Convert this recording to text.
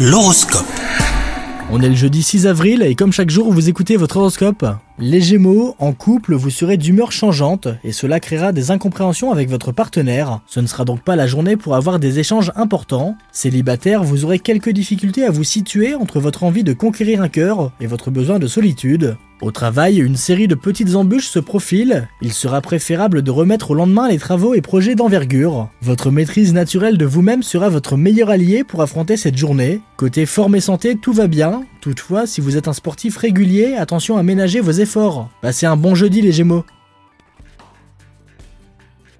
L'horoscope. On est le jeudi 6 avril et comme chaque jour vous écoutez votre horoscope, les Gémeaux, en couple, vous serez d'humeur changeante et cela créera des incompréhensions avec votre partenaire. Ce ne sera donc pas la journée pour avoir des échanges importants. Célibataire, vous aurez quelques difficultés à vous situer entre votre envie de conquérir un cœur et votre besoin de solitude. Au travail, une série de petites embûches se profilent. Il sera préférable de remettre au lendemain les travaux et projets d'envergure. Votre maîtrise naturelle de vous-même sera votre meilleur allié pour affronter cette journée. Côté forme et santé, tout va bien. Toutefois, si vous êtes un sportif régulier, attention à ménager vos efforts. Passez un bon jeudi les Gémeaux.